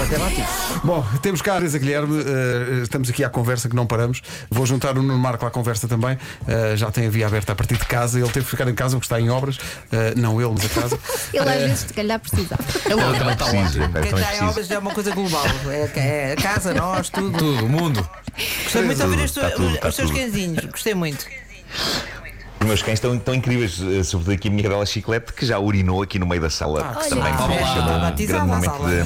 matemático. Bom, temos cá a Teresa Guilherme, eh, estamos aqui à conversa que não paramos. Vou juntar o Nuno Marco à conversa também. Eh, já tem a via aberta a partir de casa. Ele teve que ficar em casa porque está em obras. Eh, não ele, mas a casa. Ele às vezes, se calhar, precisa. É logo. também está longe. Está em obras é uma coisa global. É, é a casa, nós, tudo. Tudo, o mundo. Gostei muito de ouvir os, tudo, os seus tudo. cãezinhos. Gostei muito. Os meus cães estão, estão incríveis, eh, sobretudo aqui a minha cadela Chiclete, que já urinou aqui no meio da sala. Ah, também olha. foi Olha, um grande momento de.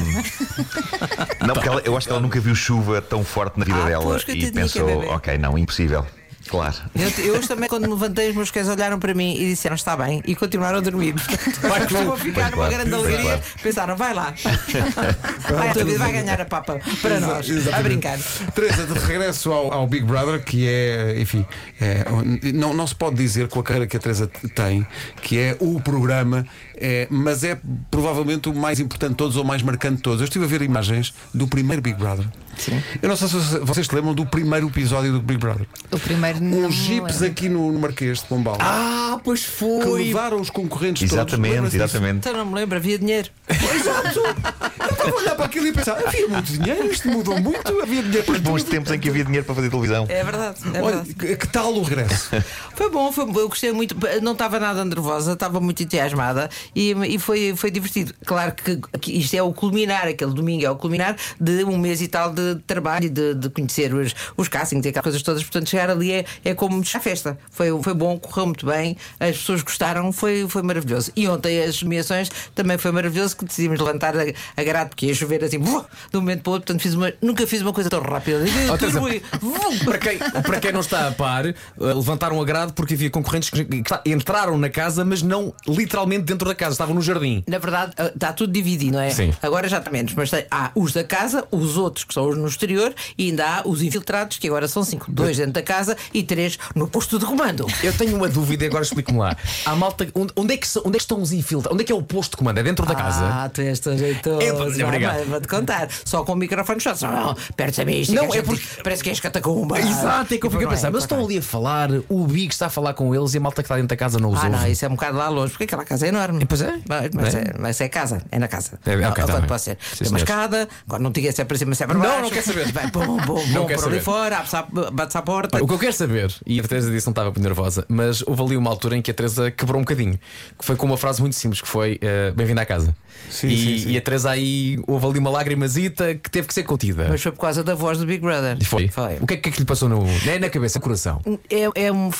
Não, porque ela- eu acho que ela nunca viu chuva tão forte na vida Ah, dela e que é pensou, ok, não, impossível. Claro. Eu, eu hoje também, quando me levantei, os meus cães olharam para mim e disseram está bem e continuaram a dormir. Vai Vou ficar numa claro, grande pois alegria. claro. Pensaram, vai lá. Vai, a vai ganhar a papa para nós. A Exatamente. brincar. Teresa, de regresso ao, ao Big Brother, que é, enfim, é, não, não se pode dizer com a carreira que a Teresa tem, que é o programa, é, mas é provavelmente o mais importante de todos ou o mais marcante de todos. Eu estive a ver imagens do primeiro Big Brother. Sim. Eu não sei se vocês se lembram do primeiro episódio do Big Brother. O primeiro jeeps lembro. aqui no, no Marquês de Pombal. Ah, pois que foi. levaram os concorrentes todos. Exatamente, Lembra-se disso? exatamente. Então não me lembro, havia dinheiro. Exato! Eu estava a olhar para aquilo e pensar, havia muito dinheiro, isto mudou muito, havia dinheiro para Os bons tudo. tempos em que havia dinheiro para fazer televisão. É verdade. É Olha, verdade. que, que tal o regresso? Foi bom, foi bom, eu gostei muito. Não estava nada nervosa, estava muito entusiasmada e, e foi, foi divertido. Claro que, que isto é o culminar, aquele domingo é o culminar de um mês e tal de trabalho e de, de conhecer os, os castings e aquelas coisas todas. Portanto, chegar ali é, é como a festa. Foi, foi bom, correu muito bem, as pessoas gostaram, foi, foi maravilhoso. E ontem as nomeações também foi maravilhoso que decidimos levantar a, a grade porque ia chover assim, de um momento para o outro. Portanto, fiz uma, nunca fiz uma coisa tão rápida. Oh, Teresa, para, quem, para quem não está a par, eh, levantaram a grade porque havia concorrentes que, entraram na casa, mas não literalmente dentro da casa, estavam no jardim. Na verdade, ah, está tudo dividido, não é? Sim. Agora já está menos, mas tem, há os da casa, os outros que são os no exterior e ainda há os infiltrados, que agora são cinco: dois dentro da casa e três no posto de comando. Eu tenho uma dúvida e agora explico-me lá. Há malta. Onde, é que, onde é que estão os infiltrados? Onde é que é o posto de comando? É dentro da casa? Ah, tu és tão jeitoso. É, Vai, obrigado. Vou-te contar. Só com o microfone. Só, Não, perto a mim. isto Não, que a é porque- Parece que és catacumba. Exato, é que eu E fiquei a não é, pensar, mas não estão é. ali a falar, o Big está a falar com eles e a malta que está dentro da casa não os Ah, ouve. não, isso é um bocado lá longe, porque aquela casa é enorme. Pois é. Mas, mas É. é, mas é casa, é na casa. É, ok, Ah, tá bem. pode ser. Sim, Tem uma escada, agora não diga se é para cima, se é para Não, baixo. não quer saber. Vai, bom, bom, Não bom por ali fora, bate-se à porta. O que eu quero saber, e a Teresa disse que não estava muito nervosa, mas houve ali uma altura em que a Teresa quebrou um bocadinho, que foi com uma frase muito simples, que foi eh, bem-vinda à casa. Sim, e, sim, sim. e a Teresa aí houve ali uma lagrimazita que teve que ser contida. Mas foi por causa da voz do Big Brother. E foi. Foi. O que é que, é que lhe passou no, é na cabeça, no coração? É, é um.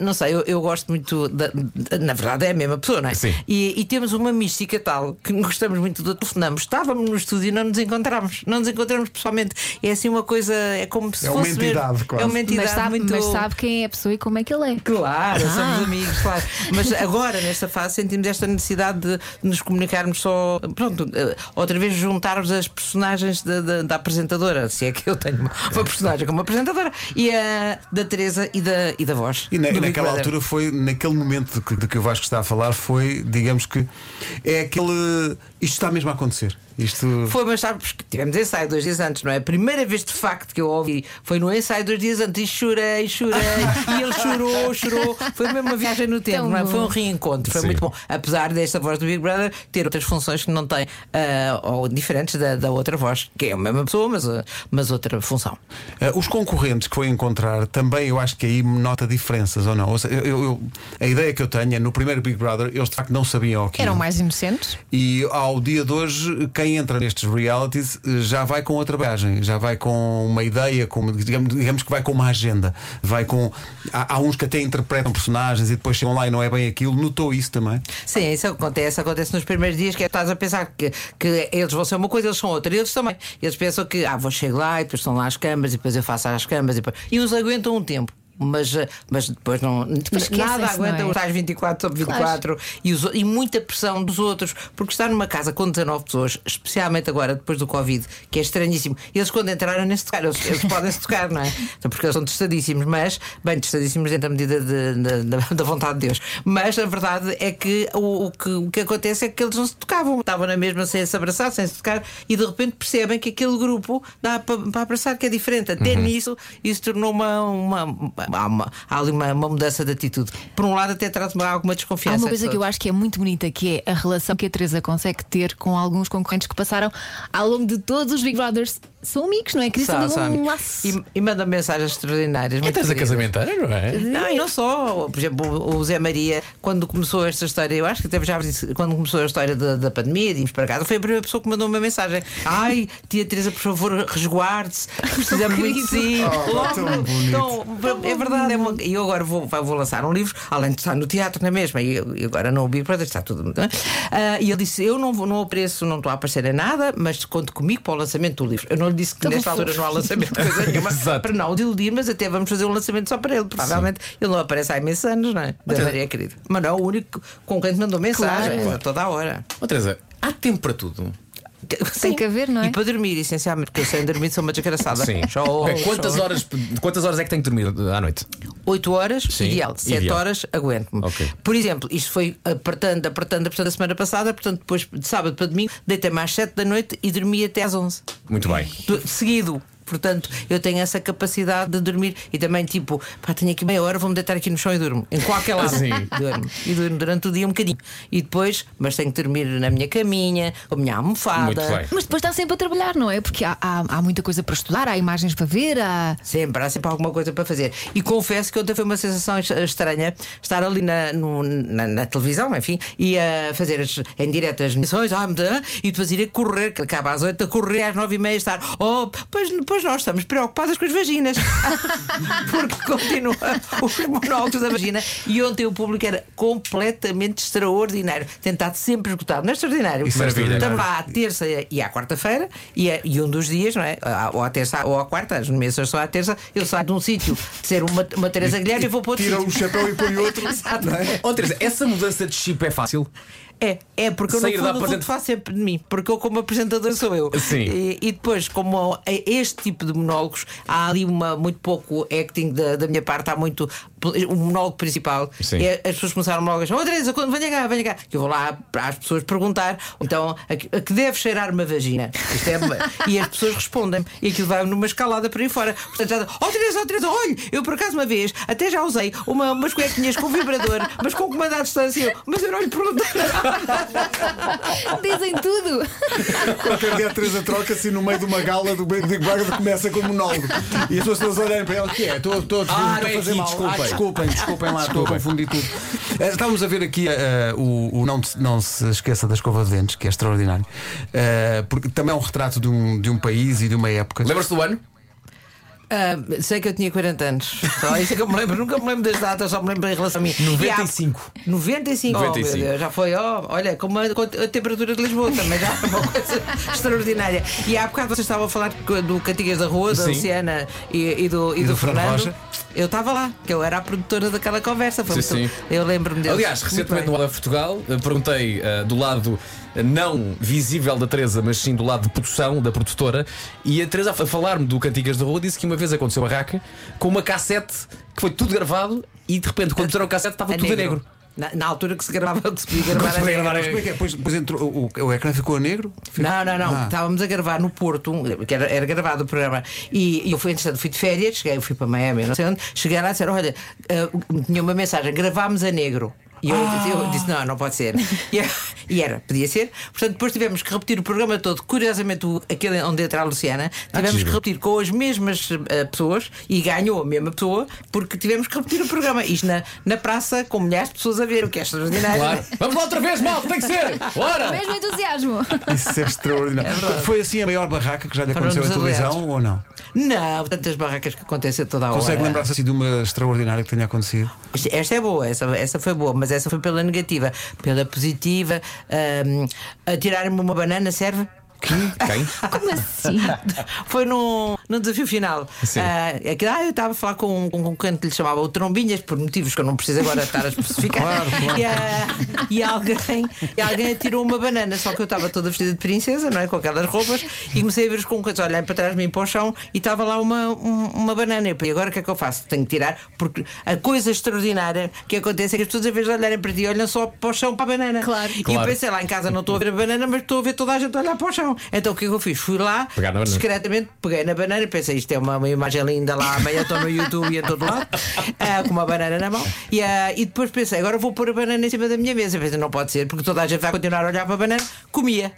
Não sei, eu, eu gosto muito. Da, da- na verdade, é a mesma pessoa, não é? Sim. E, e temos uma mística tal que gostamos muito do telefonamos. Estávamos no estúdio e não nos encontramos. Não nos encontramos pessoalmente. É assim uma coisa. É como se É uma fosse. ver- entidade, quase. É uma entidade Mas sabe, muito. mas sabe quem é a pessoa e como é que ele é. Claro, Ah. somos amigos, claro. Mas agora, nesta fase, sentimos esta necessidade de nos comunicarmos só. Pronto, eh, outra vez juntarmos as personagens da, da- da apresentadora, se é que eu tenho uma, uma personagem como apresentadora, e a da Teresa e da, e da voz. E na- Big naquela Brother. altura foi, naquele momento de que, de que o Vasco está a falar, foi, digamos que, é aquele. Isto está mesmo a acontecer. Isto. Foi, mas sabes que tivemos ensaio dois dias antes, não é? A primeira vez de facto que eu ouvi foi no ensaio dois dias antes e chorei, chorei, e ele chorou, chorou. Foi mesmo uma viagem no tempo, é? Foi um reencontro, foi Sim. muito bom. Apesar desta voz do Big Brother ter outras funções que não tem, ah, ou diferentes da, da outra voz, que é a mesma pessoa, mas, ah, mas outra função. Eh, os concorrentes que foi encontrar também eu acho que aí nota diferenças ou não. Ou seja, eu- eu- a ideia que eu tenho é no primeiro Big Brother eles de facto não sabiam o que Eram mais inocentes. E ao dia de hoje, quem entra nestes realities já vai com outra bagagem, já vai com uma ideia, com, digamos, digamos que vai com uma agenda. Vai com. Há, há uns que até interpretam personagens e depois chegam lá e não é bem aquilo. Notou isso também? Sim, isso acontece, acontece nos primeiros dias que é, estás a pensar que, que eles vão ser uma coisa, eles são outra, eles também. Eles pensam que ah, vou chegar lá e depois estão lá as câmaras e depois eu faço as câmaras e, depois... e uns aguentam um tempo. Mas, eh, mas depois não. esquecem-se, nada não aguenta é? os tais 24 sobre 24 e, os e muita pressão dos outros, porque estar numa casa com 19 pessoas, especialmente agora depois do Covid, que é estranhíssimo. Eles, quando entraram, nem se tocaram, eles, eles podem se tocar, não é? Então, porque eles são testadíssimos, mas, bem, testadíssimos dentro da medida de- de- da- da vontade de Deus. Mas a verdade é que o, o que o que acontece é que eles não se tocavam, estavam na mesma sem se abraçar, sem se tocar, e de repente percebem que aquele grupo dá para, para abraçar, que é diferente. Até nisso, isso tornou uma, uma, há, uma, há ali uma, uma mudança de atitude. Por um lado, até traz-me alguma Há desconfiança. uma coisa que eu acho que é muito bonita, que é a relação que a Teresa consegue ter com alguns concorrentes que passaram ao longo de todos os Big Brothers. São amigos, não é? Cria-se São, são um amigos. laço. E, e manda mensagens extraordinárias. É muito Teresa queridas. casamenteira, não é? Não, e não só. Por exemplo, o Zé Maria, quando começou esta história, eu acho que até já disse, quando começou a história da, da pandemia, de irmos para casa, foi a primeira pessoa que mandou uma mensagem. Ai, tia Teresa, por favor, resguarde-se. Precisamos muito de si. Logo, tão bonito. então, é verdade. É uma- E eu agora vou, vou lançar um livro, além de estar no teatro na mesma, e, eu- e agora no Big Brother está tudo. não é? Ah, e ele disse: Eu não, vou- não apareço, não estou a aparecer em nada, mas conto comigo para o lançamento do livro. Eu não lhe disse que Tão nesta altura não há lançamento, coisa nenhuma, para não o desiludir, mas até vamos fazer um lançamento só para ele. Provavelmente ele não aparece há imensos anos, não é? Da Maria Querida. Mas não é o único com quem te mandou mensagem, Claro. a toda a hora. Ó Teresa, há tempo para tudo. Tem que haver, não é? E para dormir, essencialmente, porque eu sem dormir sou uma desgraçada. Sim. Show, quantas, show. horas, quantas horas é que tem que dormir à noite? 8 horas, Sim, ideal. 7 ideal. horas, aguento-me. Ok. Por exemplo, isto foi apertando, apertando, apertando a semana passada, portanto, depois de sábado para domingo, deitei-me às 7 da noite e dormi até às 11. Muito bem. Do- Seguido. Portanto, eu tenho essa capacidade de dormir e também, tipo, pá, tenho aqui meia hora, vou-me deitar aqui no chão e durmo. Em qualquer lado. Sim. Durmo. E durmo durante o dia um bocadinho. E depois, mas tenho que dormir na minha caminha, com a minha almofada. Muito bem. Mas depois está sempre a trabalhar, não é? Porque há, há, há muita coisa para estudar, há imagens para ver, há. Sempre, há sempre alguma coisa para fazer. E confesso que ontem foi uma sensação es- estranha estar ali na, no- na, na televisão, enfim, e a fazer as, em direto as missões, ah, e depois ir a correr, que acaba às 8, a correr às 9 e meia, estar, oh, pois, pois nós estamos preocupadas com as vaginas. Porque continua os monólogos da vagina. E ontem o público era completamente extraordinário. Tentado sempre esgotado. Não é extraordinário? Isso é Maravilha. Estamos lá à terça e à quarta-feira e, é- e um dos dias, não é? Ou à terça ou à quarta, as nomeações são à terça, eu saio de um sítio de ser uma, uma Teresa Guilherme e vou para outro Tira sítio. o chapéu e põe outro. Exato. Não é? Ó Teresa, essa mudança de chip é fácil? É, é porque eu Sair no fundo, apresenta- faço sempre de mim, porque eu como apresentador sou eu. Sim. E, e depois, como é este tipo de monólogos, há ali uma, muito pouco acting da, da minha parte, há muito o monólogo principal. Sim. E as pessoas começaram logo a dizer, oh Teresa, quando venha cá, venha cá. Que eu vou lá para as pessoas perguntar, então, a que, a que deve cheirar uma vagina? Isto é, e as pessoas respondem. E aquilo vai numa escalada por aí fora. Portanto, já, oh Teresa, oh Teresa, olha, eu por acaso uma vez até já usei uma, umas cuequinhas com vibrador, mas com comando à distância. Eu, Mas eu não lhe perguntei. Dizem tudo! Qualquer dia a Teresa troca-se e no meio de uma gala do Big Brother começa com monólogo. E as pessoas olharem para ela, o que é? Estou Ah, a não é fazer mal. desculpem. Desculpem, desculpem lá, estou a confundir tudo. Eh, Estávamos a ver aqui eh, o, o não, se- não se esqueça da escova de dentes, que é extraordinário. Eh, porque também é um retrato de um, de um país e de uma época. Lembras-te do ano? Ah, sei que eu tinha 40 anos. Só isso é que eu me lembro. Nunca me lembro das datas, só me lembro em relação a mim. 95. E há- 95. Oh, 95. meu Deus, já foi, ó, olha, como a, com a temperatura de Lisboa também já é uma coisa extraordinária. E há bocado vocês estavam a falar do Cantigas da Rua, da Sim. Luciana e, e do, e do, do Fernando Fernando. Rocha. Eu estava lá, que eu era a produtora daquela conversa. Foi Sim, muito- sim. Eu lembro-me deles. Aliás, recentemente no Olá Portugal, eh, perguntei eh, do lado eh, não visível da Teresa, mas sim do lado de produção, da produtora, e a Teresa, a falar-me do Cantigas da Rua, disse que uma vez aconteceu a raca com uma cassete que foi tudo gravado e de repente, quando puseram a cassete, estava tudo a negro. Na, na altura que se gravava, que se podia gravar se a negro. gravar Como é que é? Depois, depois entrou, o, o ecrã ficou a negro? Não, não, não. Ah. Estávamos a gravar no Porto, que era, era gravado o programa. E, e eu fui, entretanto, fui de férias, cheguei, fui para Miami, não sei onde. Cheguei lá e disseram: Olha, ah, tinha uma mensagem, gravámos a negro. E eu, disse, eu disse: Não, não pode ser. E, e era, podia ser. Portanto, depois tivemos que repetir o programa todo. Curiosamente, o- aquele onde entra a Luciana, tivemos que giro. repetir com as mesmas ah, pessoas e ganhou a mesma pessoa porque tivemos que repetir o programa. Isto na, na praça, com milhares de pessoas a ver, o que é extraordinário. Claro. Vamos lá outra vez, mal, tem que ser! Bora! Mesmo entusiasmo! Isso é extraordinário. Foi assim a maior barraca que já lhe aconteceu desaliados. televisão ou não? Não, tantas barracas que acontecem toda a hora. Consegue lembrar-se assim de uma extraordinária que tenha acontecido? Esta é boa, essa, essa foi boa, mas essa foi pela negativa. Pela positiva, a tirar-me uma banana serve? Quem? Como assim? Foi num, num desafio final. É que, ah, eu estava a falar com um, com um canto que lhe chamava o Trombinhas, por motivos que eu não preciso agora estar a especificar. Claro, claro. E, ah, e alguém, e alguém atirou uma banana, só que eu estava toda vestida de princesa, não é? Com aquelas roupas, e comecei a ver os concorrentes olharem para trás de mim para o chão e estava lá uma, um- uma banana. E eu agora o que é que eu faço? Tenho que tirar, porque a coisa extraordinária que acontece é que as pessoas, em vez de olharem para ti, olham só para o chão para a banana. Claro. E eu Claro. pensei lá em casa, não estou a ver a banana, mas estou a ver toda a gente olhar para o chão. Então o que é que eu fiz? Fui lá, discretamente, peguei na banana banana, pensei, isto é uma, uma imagem linda lá, amanhã estou no YouTube e em todo lado, ah, com uma banana na mão. E, ah, e depois pensei, agora vou pôr a banana em cima da minha mesa. Pensei, não pode ser, porque toda a gente vai continuar a olhar para a banana. Comia.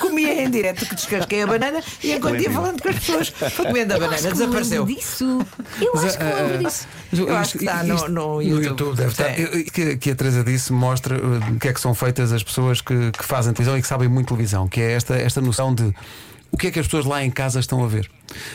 Comia em direto que descasquei a banana e enquanto ia falando com as pessoas, foi comendo a banana, desapareceu. disso. Eu acho que lembro disso. Eu acho que está no- no YouTube. deve estar. É. Eu- Que, que a Teresa disse mostra uh, o que é que são feitas as pessoas que, que fazem televisão e que sabem muito televisão, que é esta, esta noção de o que é que as pessoas lá em casa estão a ver.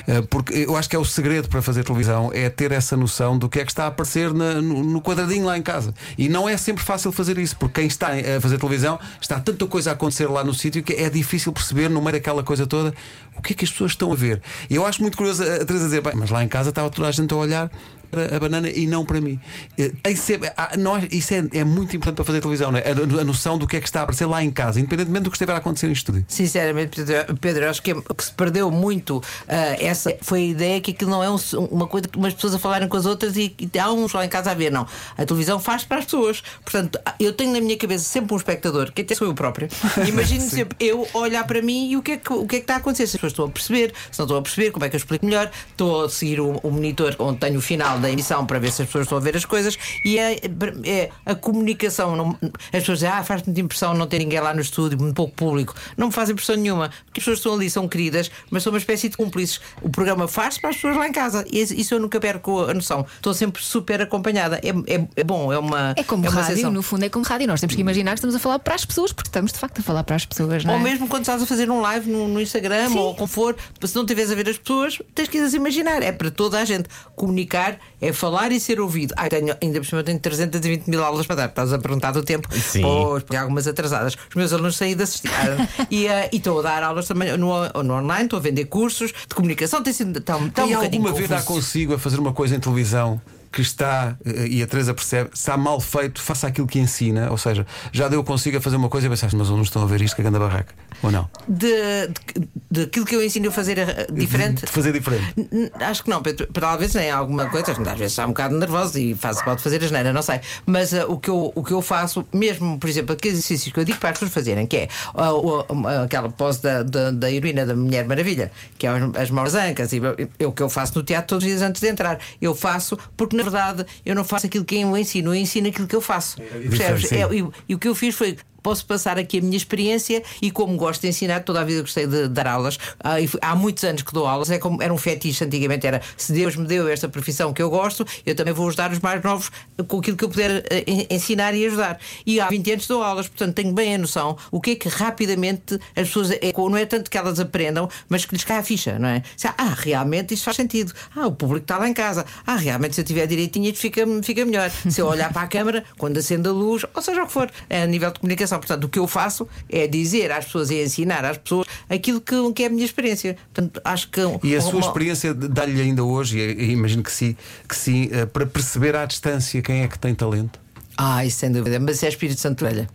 Uh, Porque eu acho que é o segredo para fazer televisão é ter essa noção do que é que está a aparecer na- no, quadradinho lá em casa. E não é sempre fácil fazer isso, porque quem está a fazer televisão está tanta coisa a acontecer lá no sítio que é difícil perceber no meio daquela coisa toda o que é que as pessoas estão a ver. E eu acho muito curioso a Teresa dizer, bem, mas lá em casa estava toda a gente a olhar para a banana e não para mim. Eh, tem sempre- há- não é- isso é, é muito importante para fazer televisão, não é? a, a noção do que é que está a aparecer lá em casa, independentemente do que estiver a acontecer em estúdio. Sinceramente, Pedro, Pedro, acho que, é- que se perdeu muito ah, essa foi a ideia que aquilo não é um- uma coisa que umas pessoas a falarem com as outras e, e há uns lá em casa a ver. Não. A televisão faz para as pessoas. Portanto, eu tenho na minha cabeça sempre um espectador, que até sou eu próprio. Imagino sempre eu olhar para mim e o que, é que, o que é que está a acontecer. Se as pessoas estão a perceber, se não estão a perceber, como é que eu explico melhor. Estou a seguir o, o monitor onde tenho o final da emissão para ver se as pessoas estão a ver as coisas e é, é a comunicação. Não, as pessoas dizem, ah, faz muita impressão não ter ninguém lá no estúdio, muito pouco público. Não me faz impressão nenhuma, porque as pessoas estão ali, são queridas, mas são uma espécie de cúmplices. O programa faz para as pessoas lá em casa. E isso eu nunca perco a noção. Estou sempre super acompanhada. É, é, é bom, é uma. É como uma rádio, sensação. no fundo é como rádio. Nós temos que imaginar que estamos a falar para as pessoas, porque estamos de facto a falar para as pessoas, não é? Ou mesmo quando estás a fazer um live no, no Instagram ou como for, se não estiveres a ver as pessoas, tens que as imaginar. É para toda a gente. Comunicar é falar e ser ouvido. Ai, tenho, ainda por cima tenho 320 mil aulas para dar. Estás a perguntar do tempo. Sim. Pois, porque algumas atrasadas. Os meus alunos saí de assistir. Ah, e eh, e estou a dar aulas também no, no online, estou a vender cursos de comunicação. Tem sido tão, tão e um alguma vez dá consigo a fazer uma coisa em televisão que está, eh, e a Teresa percebe, está mal feito, faça aquilo que ensina, ou seja, já deu consigo a fazer uma coisa e pensaste, mas alunos estão a ver isto que é grande barraca, ou não? de, de, de aquilo que eu ensino a fazer eh, diferente. De fazer diferente. N- Acho que não, Pedro. Talvez nem alguma coisa, às vezes está um bocado nervoso e faz, pode fazer a geneira, não sei. Mas ah, o, que eu, o que eu faço, mesmo, por exemplo, aqueles exercícios que eu digo para as pessoas fazerem, que é o- ah, aquela pose da, da, da heroína da Mulher Maravilha, que é as, as mãos ancas, e eu- é o que eu faço no teatro todos os dias antes de entrar. Eu faço, porque na verdade eu não faço aquilo que eu ensino, eu ensino aquilo que eu faço. Percebes? sim. É, e, e o que eu fiz foi. Posso passar aqui a minha experiência e como gosto de ensinar, toda a vida gostei de dar aulas. Ah, há muitos anos que dou aulas, é como era um fetiche antigamente, era se Deus me deu esta profissão que eu gosto, eu também vou ajudar os mais novos com aquilo que eu puder en- ensinar e ajudar. E há 20 anos dou aulas, portanto tenho bem a noção o que é que rapidamente as pessoas é, não é tanto que elas aprendam, mas que lhes cai a ficha, não é? Ah, realmente isto faz sentido. Ah, o público está lá em casa. Ah, realmente se eu tiver direitinho isto fica, fica melhor. Se eu olhar para a câmara, quando acende a luz, ou seja o que for, é a nível de comunicação. Portanto, o que eu faço é dizer às pessoas e ensinar às pessoas aquilo que, que é a minha experiência. Portanto, acho que. E a sua experiência dá-lhe ainda hoje, e e imagino que sim, que sim, eh, para perceber à distância quem é que tem talento. Ah, isso sem dúvida. Mas é Espírito Santo Velha.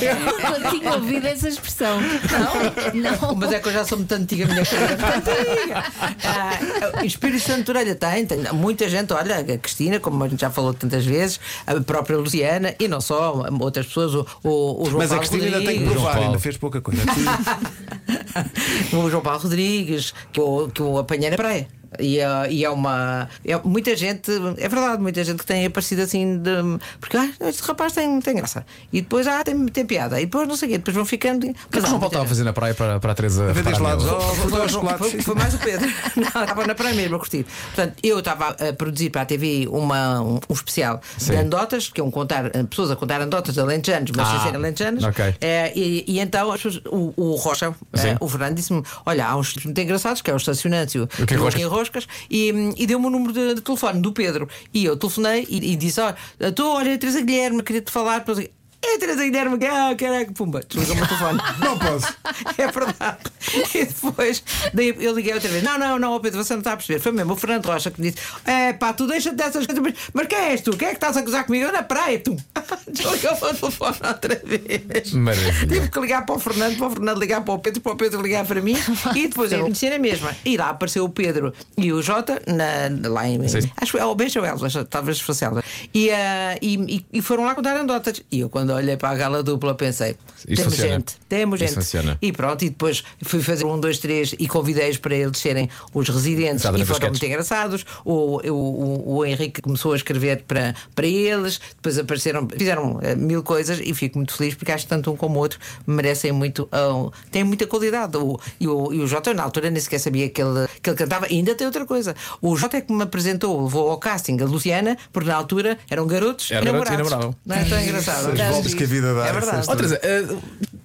Eu nunca tinha ouvido essa expressão. Não, não. Mas é que eu já sou muito antiga, a minha é antiga. Ah, o Espírito Santo de Orelha tem, tem muita gente, olha, a Cristina, como a gente já falou tantas vezes, a própria Luciana e não só, outras pessoas, o, o, o João Mas a Paulo Cristina ainda tem que Rodrigues. provar, ainda fez pouca coisa. o João Paulo Rodrigues, que eu, que eu apanhei na praia. E, eh, e é uma. É, muita gente, é verdade, muita gente que tem aparecido assim de. Porque ah, este rapaz tem, tem graça. E depois ah, tem, tem piada. E depois não sei o quê, depois vão ficando. O que é que o João Paulo estava a fazer na praia para, para a Teresa? Vender gelados. Oh, Foi, foi- foi mais o Pedro. Não, estava na praia mesmo a curtir. Portanto, eu estava a produzir para a TV uma, um, um especial Sim. de anedotas, que é um contar, eh, pessoas a contar anedotas alentejanos, mas sem Ah, ser alentejanos. ok. Eh, e, e então as pessoas- o, o Rocha, Sim. o Fernando, disse-me: Olha, há uns muito engraçados, que é o estacionante O que é e e, e deu-me o número de, de telefone do Pedro. E eu telefonei e, e disse: Olha, estou, olha, Teresa Guilherme, queria-te falar. É Teresa Guilherme, ah, caraca, pumba, desligou-me o telefone. Não posso. É verdade. E depois daí eu liguei outra vez. Não, não, não, Pedro, você não está a perceber. Foi mesmo o Fernando Rocha que me disse: É pá, tu deixa-te dessas coisas. Mas, mas quem és tu? Quem é que estás a gozar comigo? Eu na praia, tu. Desligou o telefone outra vez. Maravilha. Tive que ligar para o Fernando, para o Fernando ligar para o Pedro, para o Pedro ligar para mim e depois eu conheci a mesma. E lá apareceu o Pedro e o Jota na, lá em. Sim. Acho que é o Beijo Elva, talvez fosse Elva. E, e, e, e foram lá contar anedotas. E eu, quando olhei para a gala dupla, pensei: Isto temos funciona. gente, temos Isto gente. funciona. E pronto, e depois fui, fazer um, dois, três e convidei-os para eles serem os residentes Exato, e foram muito engraçados. O, o, o, o Henrique começou a escrever para, para eles, depois apareceram, fizeram eh, mil coisas e fico muito feliz porque acho que tanto um como o outro merecem muito, ah, têm muita qualidade. O, e, o, e o Jota, na altura, nem sequer sabia que ele, que ele cantava. E ainda tem outra coisa: o Jota é que me apresentou, levou ao casting a Luciana, porque na altura eram garotos Eram e garotos e namorados. namoravam. Não é tão engraçado. As voltas que a vida dá. É verdade. eh,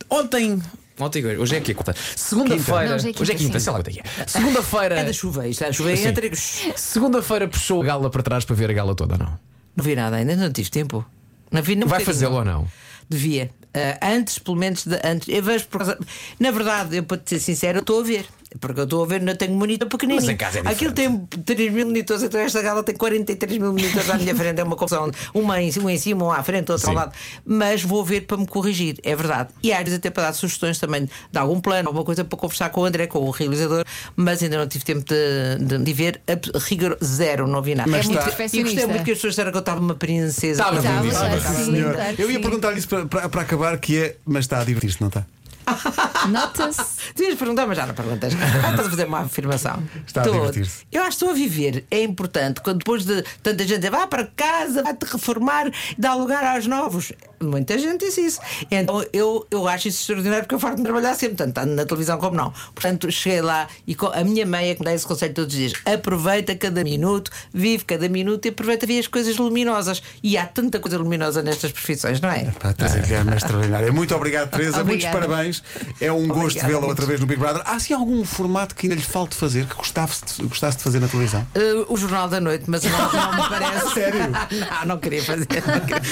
ontem. Ontem, hoje é que é quarta. Segunda-feira. Hoje é quinta, Hoje é quinta, sei lá quanto é que é. Segunda-feira. É da chuva, isto é da chuva e Sim. entra. Segunda-feira puxou a gala para trás para ver a gala toda, não? Não vi nada ainda, não tive tempo. Não vi, não Vai fazê-lo ou não? Devia. Ah, antes, pelo menos, de, antes. Eu vejo por causa. Na verdade, eu para te ser sincero, eu estou a ver. Porque eu estou a ver, não tenho monitor pequenininho. Mas em casa é Aquilo tem 3 mil monitores, então esta gala tem 43 mil monitores à minha frente. É uma confusão. Uma em, um em cima, um à frente, outro ao Sim. lado. Mas vou ver para me corrigir, é verdade. E às vezes até para dar sugestões também de algum plano, alguma coisa para conversar com o André, com o realizador. Mas ainda não tive tempo de, de, de ver. A, rigor zero, não vi nada. Mas É muito está- E gostei muito que as pessoas disseram que eu estava uma princesa. Estava, Estava, Sim, claro Sim, que sim, senhor. claro que Eu ia sim. perguntar isso para, para, para acabar, que é, mas está a divertir-se, não está? Nota-se. Devias perguntar, mas já não perguntas. Ah, estás a fazer uma afirmação. Está a Estou- divertir-se. Eu acho que estou a viver. É importante. Quando depois de tanta gente dizer, vá para casa, vai-te reformar, dá lugar aos novos. Muita gente disse isso. Então eu, eu acho isso extraordinário porque eu farto de trabalhar sempre, tanto tanto na televisão como não. Portanto, cheguei lá e a minha mãe é que me dá esse conselho todos os dias. Aproveita cada minuto, vive cada minuto e aproveita ver as coisas luminosas. E há tanta coisa luminosa nestas profissões, não é? Pá, Guilherme é extraordinária. Muito obrigado, Teresa. Muitos Obrigada. parabéns. É um gosto Obrigada, vê-la outra vez no Big Brother. Há assim algum formato que ainda lhe falte fazer, que gostasse de, gostasse de fazer na televisão? Uh, o Jornal da Noite, mas não, não me parece. Sério? não, não queria fazer.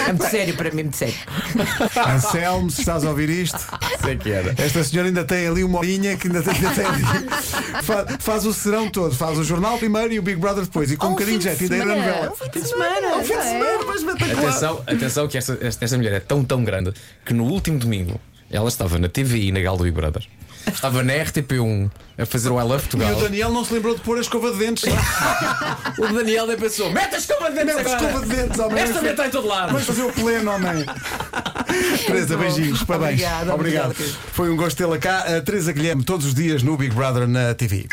É muito sério para mim, muito sério. Anselmo, se estás a ouvir isto, Sei que era. esta senhora ainda tem ali uma horinha que ainda tem, ainda tem ali. Fa- Faz, o serão todo, faz o jornal primeiro e o Big Brother depois. E com um, bocadinho de jeito, de ainda é semana. novela. Um fim de semana. Um fim de semana, mas espetacular. Atenção, atenção que esta, esta, esta mulher é tão, tão grande que no último domingo ela estava na TVI na gala do Big Brother. Estava na RTP1 a fazer o I Love E Portugal. o Daniel não se lembrou de pôr a escova de dentes. O Daniel nem pensou: mete a escova de dentes Mete a escova de dentes, homem. Esta está em todo lado. Vamos fazer o pleno, homem. Teresa, beijinhos, parabéns. Obrigada, Obrigado. obrigada. Foi um gosto tê-la cá. A Teresa Guilherme, todos os dias no Big Brother na TV.